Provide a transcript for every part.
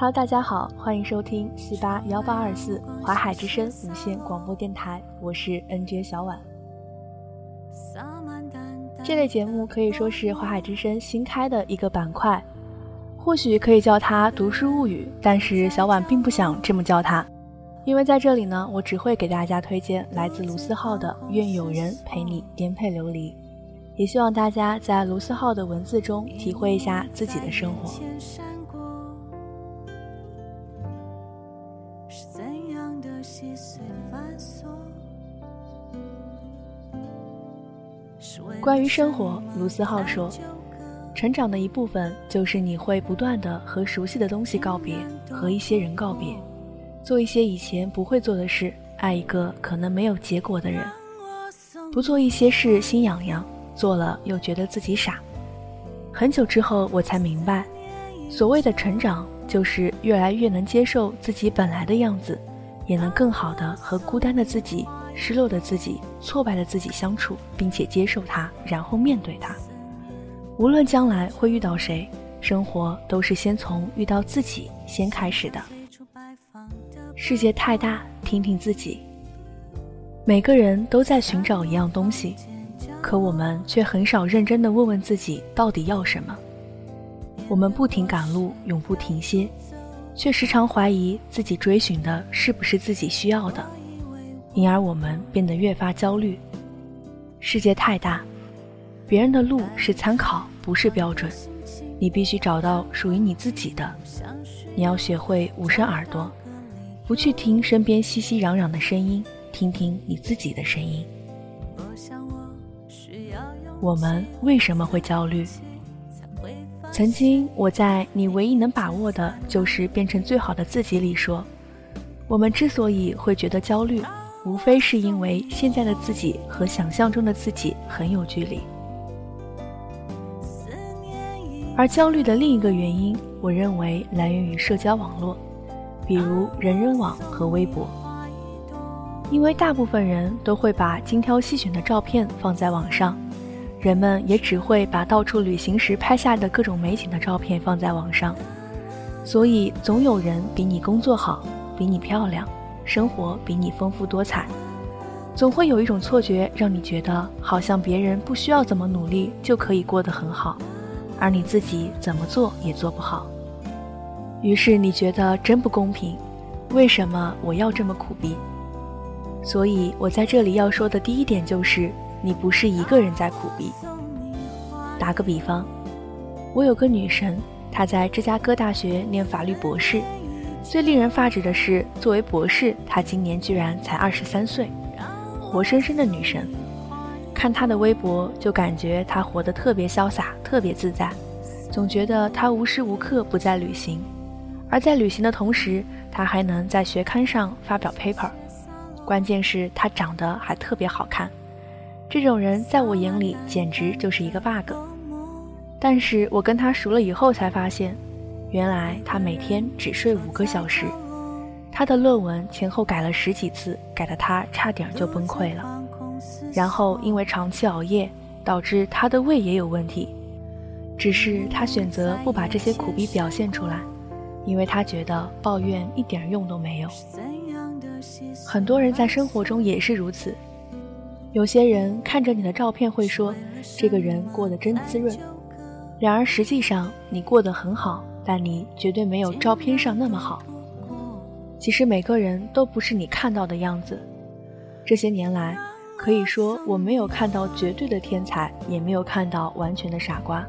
Hello，大家好，欢迎收听四八幺八二四华海之声无线广播电台，我是 NJ 小婉。这类节目可以说是华海之声新开的一个板块，或许可以叫它“读书物语”，但是小婉并不想这么叫它，因为在这里呢，我只会给大家推荐来自卢思浩的《愿有人陪你颠沛流离》，也希望大家在卢思浩的文字中体会一下自己的生活。关于生活，卢思浩说：“成长的一部分就是你会不断的和熟悉的东西告别，和一些人告别，做一些以前不会做的事，爱一个可能没有结果的人，不做一些事心痒痒，做了又觉得自己傻。很久之后，我才明白，所谓的成长，就是越来越能接受自己本来的样子，也能更好的和孤单的自己。”失落的自己、挫败的自己相处，并且接受它，然后面对它。无论将来会遇到谁，生活都是先从遇到自己先开始的。世界太大，听听自己。每个人都在寻找一样东西，可我们却很少认真的问问自己到底要什么。我们不停赶路，永不停歇，却时常怀疑自己追寻的是不是自己需要的。因而我们变得越发焦虑。世界太大，别人的路是参考，不是标准。你必须找到属于你自己的。你要学会捂上耳朵，不去听身边熙熙攘攘的声音，听听你自己的声音。我们为什么会焦虑？曾经我在《你唯一能把握的就是变成最好的自己》里说，我们之所以会觉得焦虑。无非是因为现在的自己和想象中的自己很有距离，而焦虑的另一个原因，我认为来源于社交网络，比如人人网和微博。因为大部分人都会把精挑细选的照片放在网上，人们也只会把到处旅行时拍下的各种美景的照片放在网上，所以总有人比你工作好，比你漂亮。生活比你丰富多彩，总会有一种错觉，让你觉得好像别人不需要怎么努力就可以过得很好，而你自己怎么做也做不好。于是你觉得真不公平，为什么我要这么苦逼？所以我在这里要说的第一点就是，你不是一个人在苦逼。打个比方，我有个女神，她在芝加哥大学念法律博士。最令人发指的是，作为博士，她今年居然才二十三岁，活生生的女神。看她的微博，就感觉她活得特别潇洒，特别自在，总觉得她无时无刻不在旅行。而在旅行的同时，她还能在学刊上发表 paper。关键是她长得还特别好看，这种人在我眼里简直就是一个 bug。但是我跟她熟了以后才发现。原来他每天只睡五个小时，他的论文前后改了十几次，改得他差点就崩溃了。然后因为长期熬夜，导致他的胃也有问题。只是他选择不把这些苦逼表现出来，因为他觉得抱怨一点用都没有。很多人在生活中也是如此，有些人看着你的照片会说：“这个人过得真滋润。”然而实际上你过得很好。但你绝对没有照片上那么好。其实每个人都不是你看到的样子。这些年来，可以说我没有看到绝对的天才，也没有看到完全的傻瓜。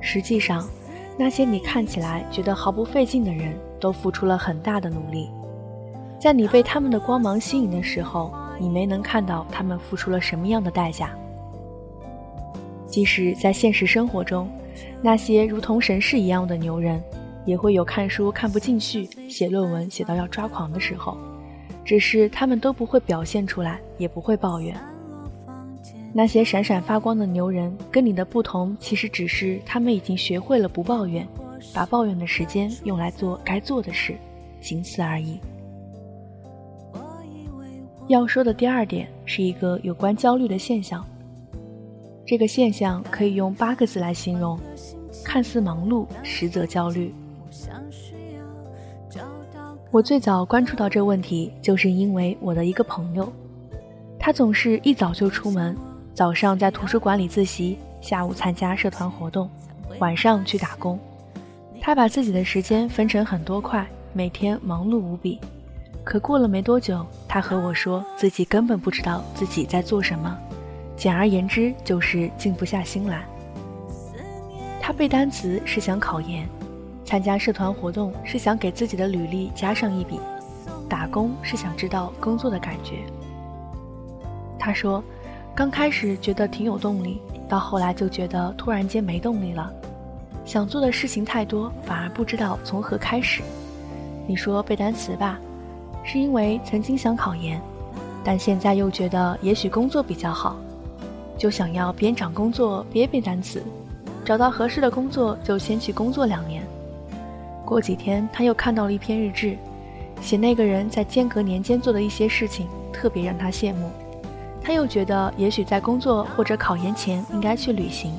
实际上，那些你看起来觉得毫不费劲的人，都付出了很大的努力。在你被他们的光芒吸引的时候，你没能看到他们付出了什么样的代价。即使在现实生活中。那些如同神士一样的牛人，也会有看书看不进去、写论文写到要抓狂的时候，只是他们都不会表现出来，也不会抱怨。那些闪闪发光的牛人，跟你的不同，其实只是他们已经学会了不抱怨，把抱怨的时间用来做该做的事，仅此而已。要说的第二点，是一个有关焦虑的现象。这个现象可以用八个字来形容：看似忙碌，实则焦虑。我最早关注到这问题，就是因为我的一个朋友，他总是一早就出门，早上在图书馆里自习，下午参加社团活动，晚上去打工。他把自己的时间分成很多块，每天忙碌无比。可过了没多久，他和我说自己根本不知道自己在做什么，简而言之就是静不下心来。他背单词是想考研，参加社团活动是想给自己的履历加上一笔，打工是想知道工作的感觉。他说，刚开始觉得挺有动力，到后来就觉得突然间没动力了，想做的事情太多，反而不知道从何开始。你说背单词吧。是因为曾经想考研，但现在又觉得也许工作比较好，就想要边找工作边背单词，找到合适的工作就先去工作两年。过几天他又看到了一篇日志，写那个人在间隔年间做的一些事情，特别让他羡慕。他又觉得也许在工作或者考研前应该去旅行，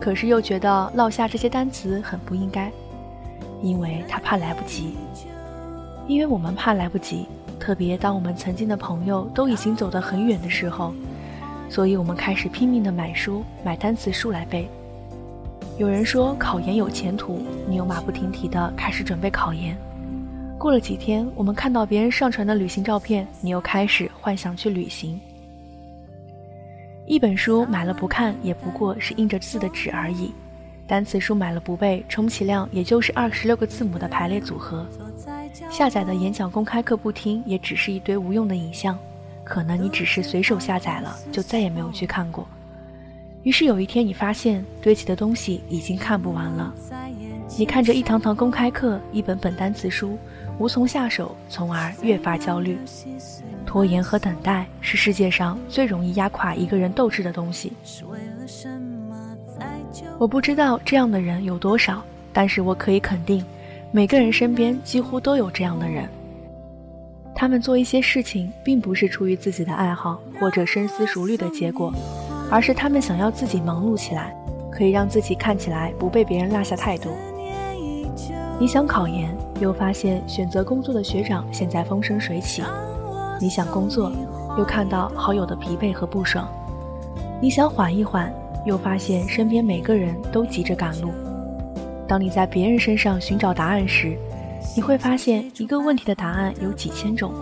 可是又觉得落下这些单词很不应该，因为他怕来不及。因为我们怕来不及，特别当我们曾经的朋友都已经走得很远的时候，所以我们开始拼命的买书、买单词书来背。有人说考研有前途，你又马不停蹄的开始准备考研。过了几天，我们看到别人上传的旅行照片，你又开始幻想去旅行。一本书买了不看，也不过是印着字的纸而已；单词书买了不背，充其量也就是二十六个字母的排列组合。下载的演讲公开课不听，也只是一堆无用的影像，可能你只是随手下载了，就再也没有去看过。于是有一天，你发现堆积的东西已经看不完了。你看着一堂堂公开课，一本本单词书，无从下手，从而越发焦虑。拖延和等待是世界上最容易压垮一个人斗志的东西。我不知道这样的人有多少，但是我可以肯定。每个人身边几乎都有这样的人，他们做一些事情，并不是出于自己的爱好或者深思熟虑的结果，而是他们想要自己忙碌起来，可以让自己看起来不被别人落下太多。你想考研，又发现选择工作的学长现在风生水起；你想工作，又看到好友的疲惫和不爽；你想缓一缓，又发现身边每个人都急着赶路。当你在别人身上寻找答案时，你会发现一个问题的答案有几千种。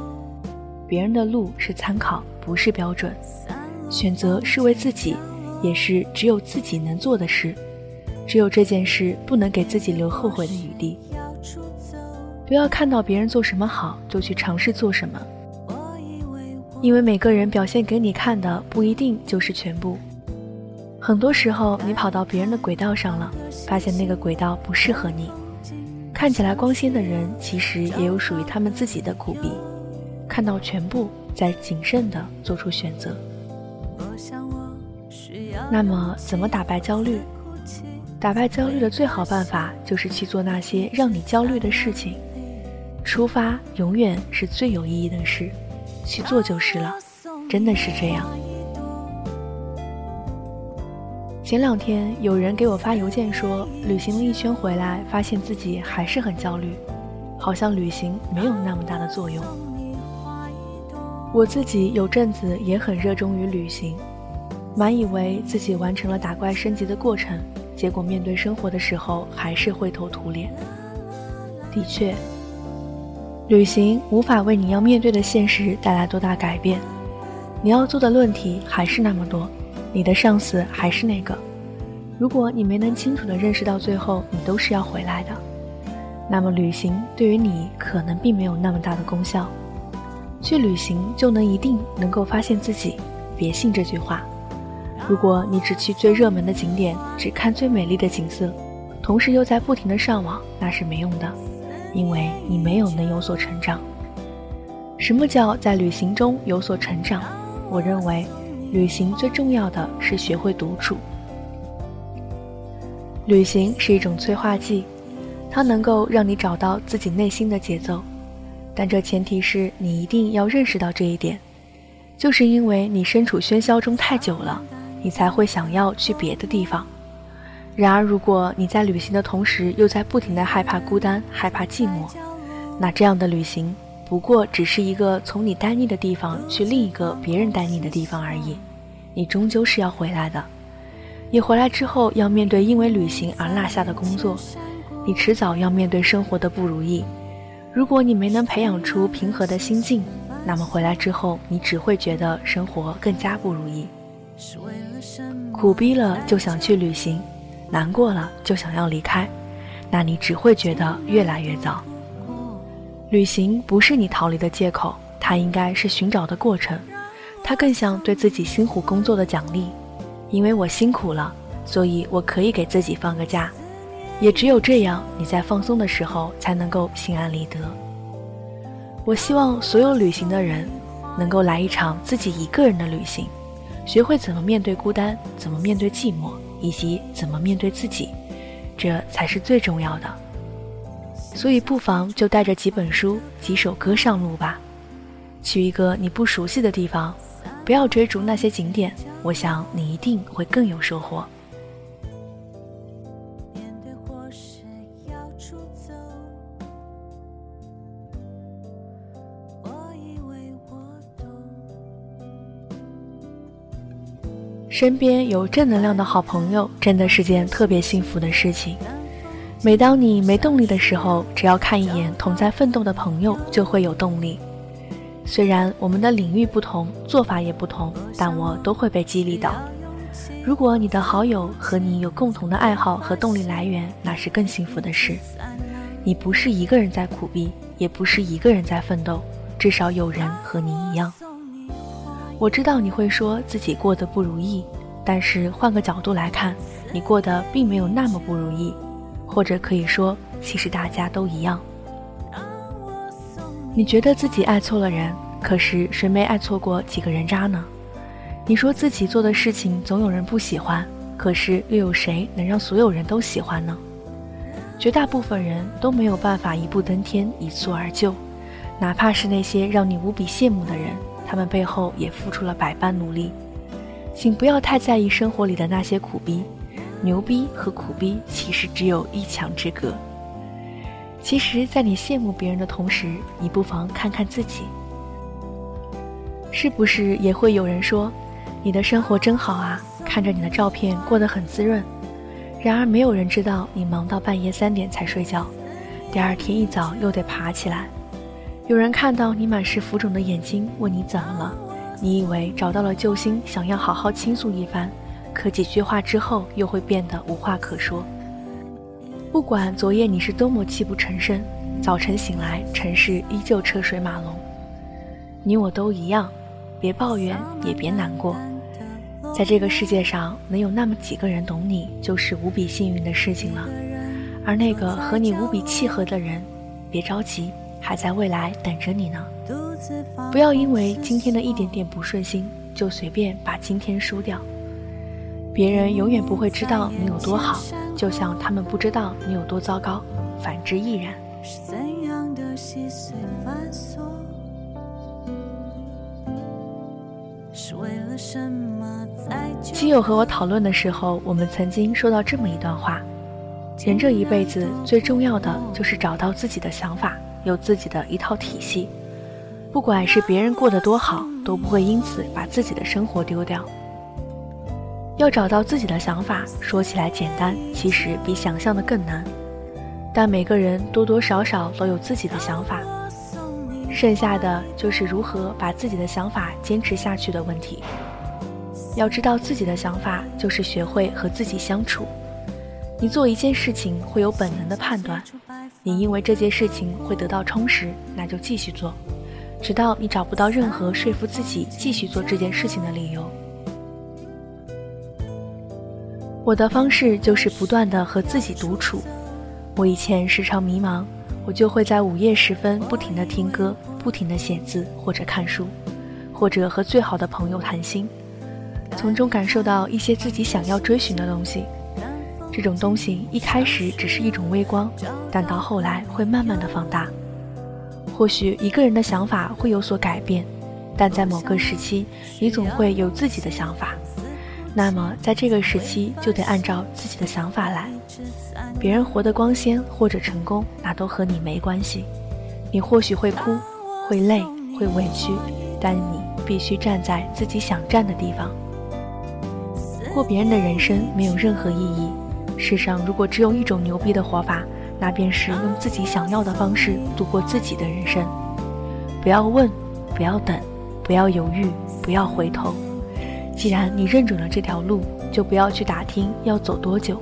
别人的路是参考，不是标准。选择是为自己，也是只有自己能做的事。只有这件事不能给自己留后悔的余地。不要看到别人做什么好就去尝试做什么，因为每个人表现给你看的不一定就是全部。很多时候，你跑到别人的轨道上了，发现那个轨道不适合你。看起来光鲜的人，其实也有属于他们自己的苦逼。看到全部，再谨慎地做出选择。那么，怎么打败焦虑？打败焦虑的最好办法，就是去做那些让你焦虑的事情。出发永远是最有意义的事，去做就是了。真的是这样。前两天有人给我发邮件说，旅行了一圈回来，发现自己还是很焦虑，好像旅行没有那么大的作用。我自己有阵子也很热衷于旅行，满以为自己完成了打怪升级的过程，结果面对生活的时候还是灰头土脸。的确，旅行无法为你要面对的现实带来多大改变，你要做的论题还是那么多。你的上司还是那个，如果你没能清楚地认识到最后你都是要回来的，那么旅行对于你可能并没有那么大的功效。去旅行就能一定能够发现自己，别信这句话。如果你只去最热门的景点，只看最美丽的景色，同时又在不停地上网，那是没用的，因为你没有能有所成长。什么叫在旅行中有所成长？我认为。旅行最重要的是学会独处。旅行是一种催化剂，它能够让你找到自己内心的节奏，但这前提是你一定要认识到这一点。就是因为你身处喧嚣中太久了，你才会想要去别的地方。然而，如果你在旅行的同时又在不停的害怕孤单、害怕寂寞，那这样的旅行不过只是一个从你待腻的地方去另一个别人待腻的地方而已。你终究是要回来的，你回来之后要面对因为旅行而落下的工作，你迟早要面对生活的不如意。如果你没能培养出平和的心境，那么回来之后你只会觉得生活更加不如意。苦逼了就想去旅行，难过了就想要离开，那你只会觉得越来越糟。旅行不是你逃离的借口，它应该是寻找的过程。它更像对自己辛苦工作的奖励，因为我辛苦了，所以我可以给自己放个假。也只有这样，你在放松的时候才能够心安理得。我希望所有旅行的人，能够来一场自己一个人的旅行，学会怎么面对孤单，怎么面对寂寞，以及怎么面对自己，这才是最重要的。所以，不妨就带着几本书、几首歌上路吧，去一个你不熟悉的地方。不要追逐那些景点，我想你一定会更有收获。身边有正能量的好朋友，真的是件特别幸福的事情。每当你没动力的时候，只要看一眼同在奋斗的朋友，就会有动力。虽然我们的领域不同，做法也不同，但我都会被激励到。如果你的好友和你有共同的爱好和动力来源，那是更幸福的事。你不是一个人在苦逼，也不是一个人在奋斗，至少有人和你一样。我知道你会说自己过得不如意，但是换个角度来看，你过得并没有那么不如意，或者可以说，其实大家都一样。你觉得自己爱错了人，可是谁没爱错过几个人渣呢？你说自己做的事情总有人不喜欢，可是又有谁能让所有人都喜欢呢？绝大部分人都没有办法一步登天、一蹴而就，哪怕是那些让你无比羡慕的人，他们背后也付出了百般努力。请不要太在意生活里的那些苦逼，牛逼和苦逼其实只有一墙之隔。其实，在你羡慕别人的同时，你不妨看看自己，是不是也会有人说，你的生活真好啊，看着你的照片过得很滋润。然而，没有人知道你忙到半夜三点才睡觉，第二天一早又得爬起来。有人看到你满是浮肿的眼睛，问你怎么了，你以为找到了救星，想要好好倾诉一番，可几句话之后，又会变得无话可说。不管昨夜你是多么泣不成声，早晨醒来，城市依旧车水马龙。你我都一样，别抱怨，也别难过。在这个世界上，能有那么几个人懂你，就是无比幸运的事情了。而那个和你无比契合的人，别着急，还在未来等着你呢。不要因为今天的一点点不顺心，就随便把今天输掉。别人永远不会知道你有多好。就像他们不知道你有多糟糕，反之亦然。基友和我讨论的时候，我们曾经说到这么一段话：人这一辈子最重要的就是找到自己的想法，有自己的一套体系。不管是别人过得多好，都不会因此把自己的生活丢掉。要找到自己的想法，说起来简单，其实比想象的更难。但每个人多多少少都有自己的想法，剩下的就是如何把自己的想法坚持下去的问题。要知道自己的想法，就是学会和自己相处。你做一件事情会有本能的判断，你因为这件事情会得到充实，那就继续做，直到你找不到任何说服自己继续做这件事情的理由。我的方式就是不断的和自己独处。我以前时常迷茫，我就会在午夜时分不停的听歌，不停的写字或者看书，或者和最好的朋友谈心，从中感受到一些自己想要追寻的东西。这种东西一开始只是一种微光，但到后来会慢慢的放大。或许一个人的想法会有所改变，但在某个时期，你总会有自己的想法。那么，在这个时期就得按照自己的想法来。别人活得光鲜或者成功，那都和你没关系。你或许会哭，会累，会委屈，但你必须站在自己想站的地方。过别人的人生没有任何意义。世上如果只有一种牛逼的活法，那便是用自己想要的方式度过自己的人生。不要问，不要等，不要犹豫，不要回头。既然你认准了这条路，就不要去打听要走多久。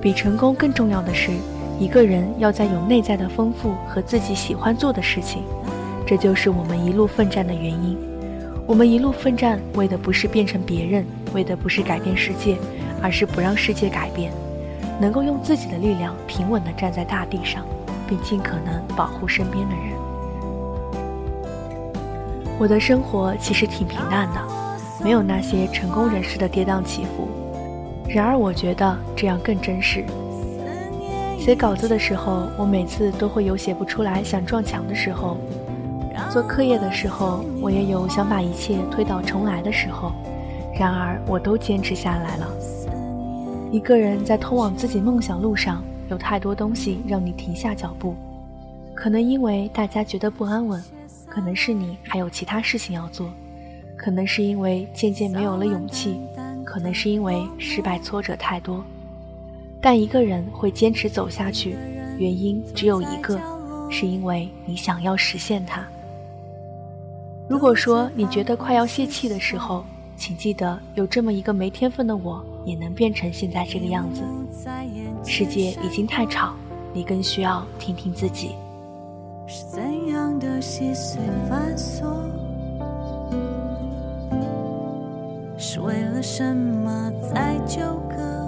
比成功更重要的是，一个人要在有内在的丰富和自己喜欢做的事情。这就是我们一路奋战的原因。我们一路奋战，为的不是变成别人，为的不是改变世界，而是不让世界改变，能够用自己的力量平稳地站在大地上，并尽可能保护身边的人。我的生活其实挺平淡的，没有那些成功人士的跌宕起伏。然而，我觉得这样更真实。写稿子的时候，我每次都会有写不出来、想撞墙的时候；做课业的时候，我也有想把一切推倒重来的时候。然而，我都坚持下来了。一个人在通往自己梦想路上，有太多东西让你停下脚步。可能因为大家觉得不安稳，可能是你还有其他事情要做，可能是因为渐渐没有了勇气。可能是因为失败挫折太多，但一个人会坚持走下去，原因只有一个，是因为你想要实现它。如果说你觉得快要泄气的时候，请记得有这么一个没天分的我，也能变成现在这个样子。世界已经太吵，你更需要听听自己。是怎样的细碎繁琐？是为了什么在纠葛？